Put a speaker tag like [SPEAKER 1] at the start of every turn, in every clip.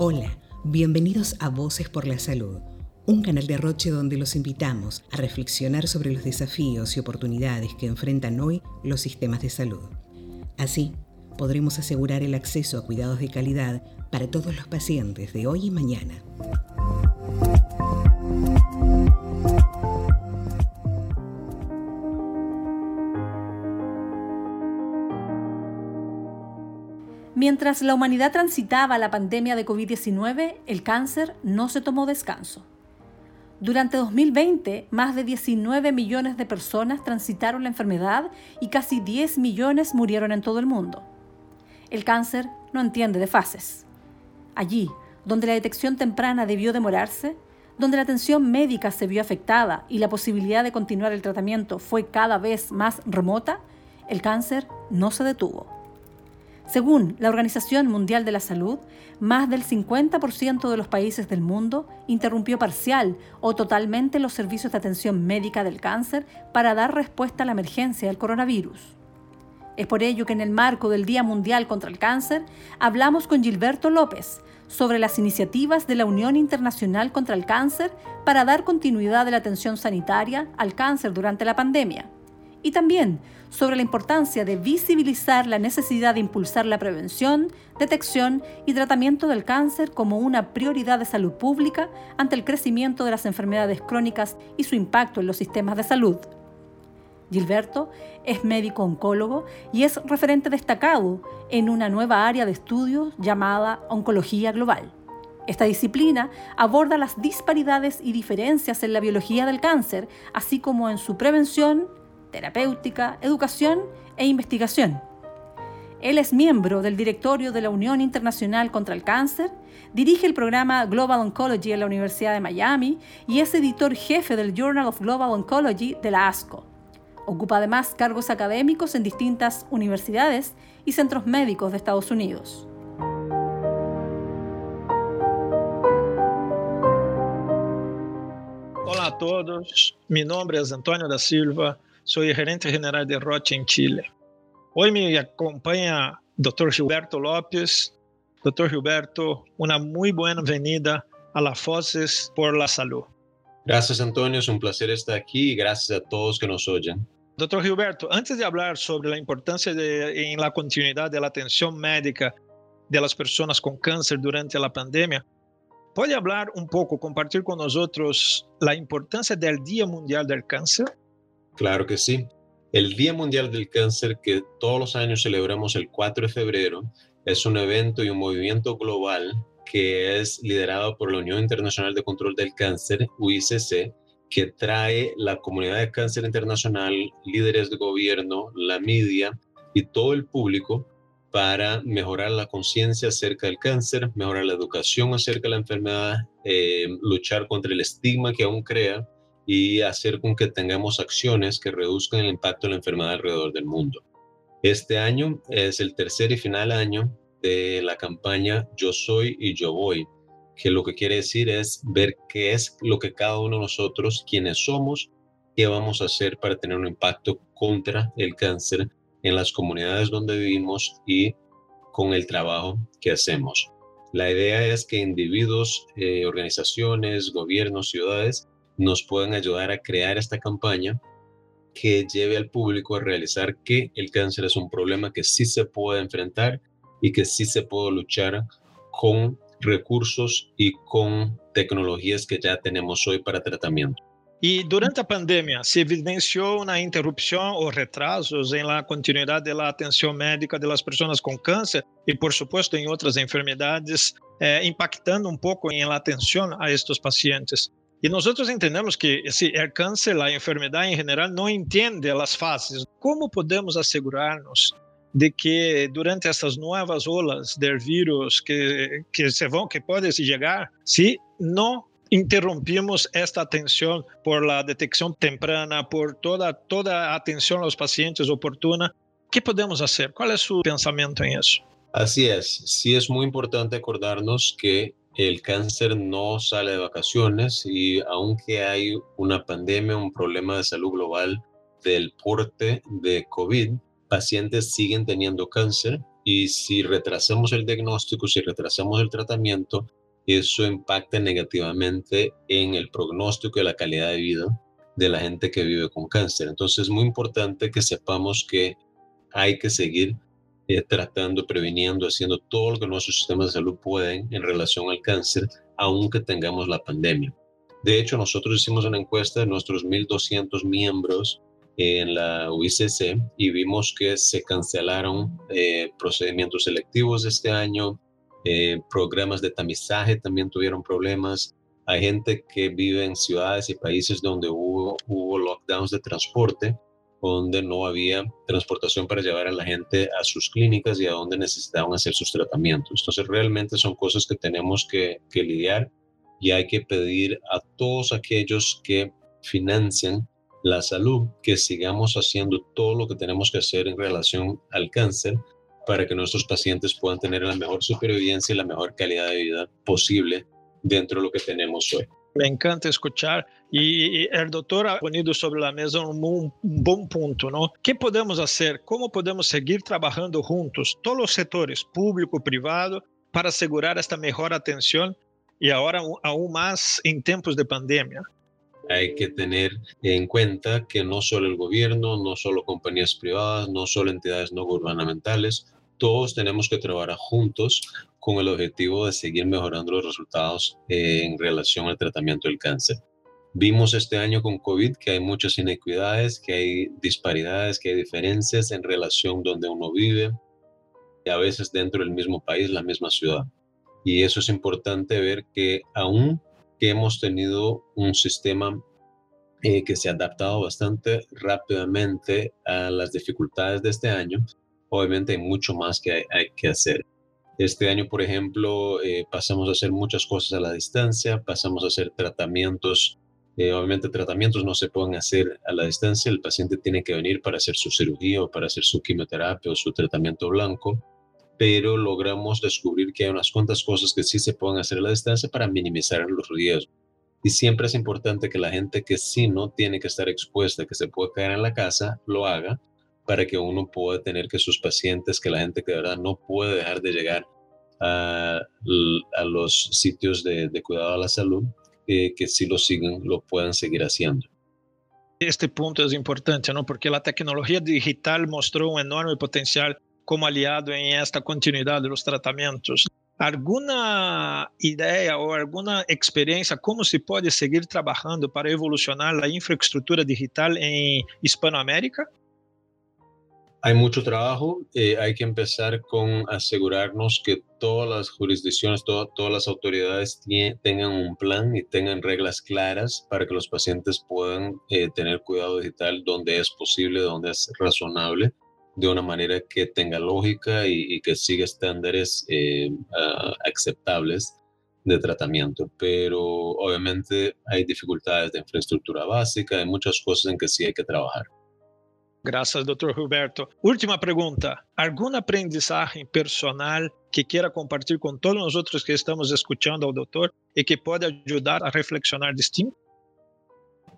[SPEAKER 1] Hola, bienvenidos a Voces por la Salud, un canal de Roche donde los invitamos a reflexionar sobre los desafíos y oportunidades que enfrentan hoy los sistemas de salud. Así, podremos asegurar el acceso a cuidados de calidad para todos los pacientes de hoy y mañana.
[SPEAKER 2] Mientras la humanidad transitaba la pandemia de COVID-19, el cáncer no se tomó descanso. Durante 2020, más de 19 millones de personas transitaron la enfermedad y casi 10 millones murieron en todo el mundo. El cáncer no entiende de fases. Allí, donde la detección temprana debió demorarse, donde la atención médica se vio afectada y la posibilidad de continuar el tratamiento fue cada vez más remota, el cáncer no se detuvo. Según la Organización Mundial de la Salud, más del 50% de los países del mundo interrumpió parcial o totalmente los servicios de atención médica del cáncer para dar respuesta a la emergencia del coronavirus. Es por ello que en el marco del Día Mundial contra el Cáncer hablamos con Gilberto López sobre las iniciativas de la Unión Internacional contra el Cáncer para dar continuidad de la atención sanitaria al cáncer durante la pandemia y también sobre la importancia de visibilizar la necesidad de impulsar la prevención, detección y tratamiento del cáncer como una prioridad de salud pública ante el crecimiento de las enfermedades crónicas y su impacto en los sistemas de salud. Gilberto es médico oncólogo y es referente destacado en una nueva área de estudio llamada Oncología Global. Esta disciplina aborda las disparidades y diferencias en la biología del cáncer, así como en su prevención, terapéutica, educación e investigación. Él es miembro del directorio de la Unión Internacional contra el Cáncer, dirige el programa Global Oncology en la Universidad de Miami y es editor jefe del Journal of Global Oncology de la ASCO. Ocupa además cargos académicos en distintas universidades y centros médicos de Estados Unidos.
[SPEAKER 3] Hola a todos, mi nombre es Antonio da Silva. Soy gerente general de Roche en Chile. Hoy me acompaña Dr. Gilberto López. Dr. Gilberto, una muy buena venida a las Voces por la Salud.
[SPEAKER 4] Gracias, Antonio. Es un placer estar aquí y gracias a todos que nos oyen.
[SPEAKER 3] Doctor Gilberto, antes de hablar sobre la importancia de, en la continuidad de la atención médica de las personas con cáncer durante la pandemia, ¿puede hablar un poco, compartir con nosotros la importancia del Día Mundial del Cáncer?
[SPEAKER 4] Claro que sí. El Día Mundial del Cáncer, que todos los años celebramos el 4 de febrero, es un evento y un movimiento global que es liderado por la Unión Internacional de Control del Cáncer, UICC, que trae la comunidad de cáncer internacional, líderes de gobierno, la media y todo el público para mejorar la conciencia acerca del cáncer, mejorar la educación acerca de la enfermedad, eh, luchar contra el estigma que aún crea y hacer con que tengamos acciones que reduzcan el impacto de la enfermedad alrededor del mundo. Este año es el tercer y final año de la campaña Yo Soy y Yo Voy, que lo que quiere decir es ver qué es lo que cada uno de nosotros, quienes somos, qué vamos a hacer para tener un impacto contra el cáncer en las comunidades donde vivimos y con el trabajo que hacemos. La idea es que individuos, eh, organizaciones, gobiernos, ciudades nos puedan ayudar a crear esta campaña que lleve al público a realizar que el cáncer es un problema que sí se puede enfrentar y que sí se puede luchar con recursos y con tecnologías que ya tenemos hoy para tratamiento.
[SPEAKER 3] Y durante la pandemia, ¿se evidenció una interrupción o retrasos en la continuidad de la atención médica de las personas con cáncer y, por supuesto, en otras enfermedades, eh, impactando un poco en la atención a estos pacientes? E nós outros entendemos que esse é câncer, a enfermidade em geral, não entende as fases. Como podemos assegurar-nos de que durante essas novas olas de vírus que que se vão que podem chegar, se não interrompimos esta atenção por la detecção temprana, por toda toda a atenção aos pacientes oportuna, que podemos fazer? Qual é o seu pensamento em isso?
[SPEAKER 4] Así es, sí es muy importante acordarnos que el cáncer no sale de vacaciones y aunque hay una pandemia, un problema de salud global del porte de COVID, pacientes siguen teniendo cáncer y si retrasamos el diagnóstico, si retrasamos el tratamiento, eso impacta negativamente en el pronóstico y la calidad de vida de la gente que vive con cáncer. Entonces es muy importante que sepamos que hay que seguir eh, tratando, previniendo, haciendo todo lo que nuestros sistemas de salud pueden en relación al cáncer, aunque tengamos la pandemia. De hecho, nosotros hicimos una encuesta de nuestros 1.200 miembros en la UICC y vimos que se cancelaron eh, procedimientos selectivos este año, eh, programas de tamizaje también tuvieron problemas. Hay gente que vive en ciudades y países donde hubo, hubo lockdowns de transporte, donde no había transportación para llevar a la gente a sus clínicas y a donde necesitaban hacer sus tratamientos. Entonces realmente son cosas que tenemos que, que lidiar y hay que pedir a todos aquellos que financian la salud, que sigamos haciendo todo lo que tenemos que hacer en relación al cáncer para que nuestros pacientes puedan tener la mejor supervivencia y la mejor calidad de vida posible dentro de lo que tenemos hoy.
[SPEAKER 3] Me encanta escuchar y el doctor ha ponido sobre la mesa un, un, buen punto, ¿no? ¿Qué podemos hacer? ¿Cómo podemos seguir trabajando juntos, todos los sectores, público, privado, para asegurar esta mejor atención y ahora aún más en tiempos de pandemia?
[SPEAKER 4] hay que tener en cuenta que no solo el gobierno, no solo compañías privadas, no solo entidades no gubernamentales, todos tenemos que trabajar juntos con el objetivo de seguir mejorando los resultados eh, en relación al tratamiento del cáncer. Vimos este año con COVID que hay muchas inequidades, que hay disparidades, que hay diferencias en relación donde uno vive y a veces dentro del mismo país, la misma ciudad. Y eso es importante ver que aún que hemos tenido un sistema eh, que se ha adaptado bastante rápidamente a las dificultades de este año. Obviamente hay mucho más que hay, que hacer. Este año, por ejemplo, eh, pasamos a hacer muchas cosas a la distancia, pasamos a hacer tratamientos. Eh, obviamente tratamientos no se pueden hacer a la distancia, el paciente tiene que venir para hacer su cirugía o para hacer su quimioterapia o su tratamiento blanco pero logramos descubrir que hay unas cuantas cosas que sí se pueden hacer a la distancia para minimizar los riesgos. Y siempre es importante que la gente que sí no tiene que estar expuesta, que se puede quedar en la casa, lo haga para que uno pueda tener que sus pacientes, que la gente que de verdad no puede dejar de llegar a, a los sitios de, de, cuidado a la salud, eh, que sí lo sigan, lo puedan seguir haciendo.
[SPEAKER 3] Este punto es importante, ¿no? Porque la tecnología digital mostró un enorme potencial como aliado en esta continuidad de los tratamientos. ¿Alguna idea o alguna experiencia cómo se puede seguir trabajando para evolucionar la infraestructura digital en Hispanoamérica?
[SPEAKER 4] Hay mucho trabajo. Eh, hay que empezar con asegurarnos que todas las jurisdicciones, todas las autoridades tengan un plan y tengan reglas claras para que los pacientes puedan eh, tener cuidado digital donde es posible, donde es razonable de una manera que tenga lógica y, que siga estándares eh, aceptables de tratamiento. Pero obviamente hay dificultades de infraestructura básica, hay muchas cosas en que sí hay que trabajar.
[SPEAKER 3] Gracias, doctor Roberto. Última pregunta. ¿Algún aprendizaje personal que quiera compartir con todos nosotros que estamos escuchando al doctor y que pueda ayudar a reflexionar distinto?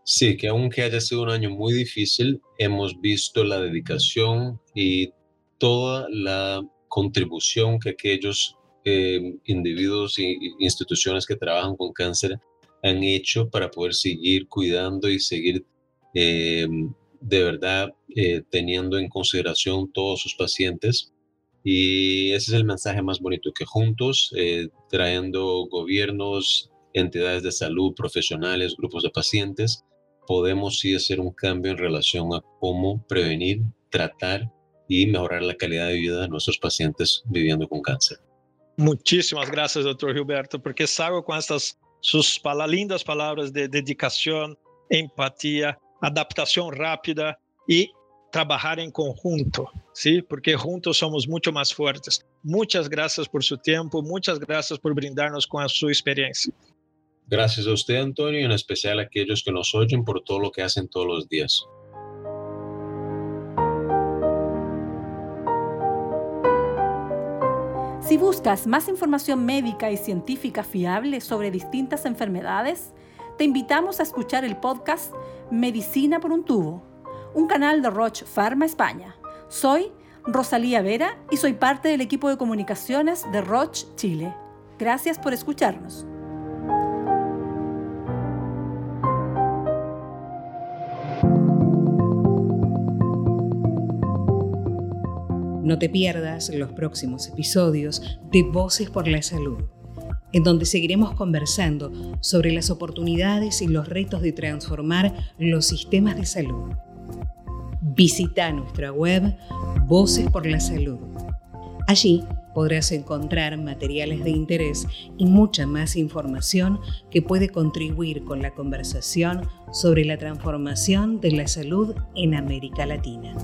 [SPEAKER 4] Sí, que aunque haya sido un año muy difícil, hemos visto la dedicación y toda la contribución que aquellos eh, individuos e instituciones que trabajan con cáncer han hecho para poder seguir cuidando y seguir eh, de verdad eh, teniendo en consideración todos sus pacientes. Y ese es el mensaje más bonito, que juntos, trayendo gobiernos, entidades de salud, profesionales, grupos de pacientes, podemos sí hacer un cambio en relación a cómo prevenir, tratar y mejorar la calidad de vida de nuestros pacientes viviendo con cáncer.
[SPEAKER 3] Muchísimas gracias, doctor Gilberto, porque salgo con estas sus lindas palabras de dedicación, empatía, adaptación rápida y trabajar en conjunto, ¿sí? Porque juntos somos mucho más fuertes. Muchas gracias por su tiempo, muchas gracias por brindarnos con su experiencia.
[SPEAKER 4] Gracias a usted, Antonio, y en especial a aquellos que nos oyen por todo lo que hacen todos los días.
[SPEAKER 2] Si buscas más información médica y científica fiable sobre distintas enfermedades, te invitamos a escuchar el podcast Medicina por un tubo, un canal de Roche Pharma España. Soy Rosalía Vera y soy parte del equipo de comunicaciones de Roche Chile. Gracias por escucharnos.
[SPEAKER 1] No te pierdas los próximos episodios de Voces por la Salud, en donde seguiremos conversando sobre las oportunidades y los retos de transformar los sistemas de salud. Visita nuestra web Voces por la Salud. Allí podrás encontrar materiales de interés y mucha más información que puede contribuir con la conversación sobre la transformación de la salud en América Latina.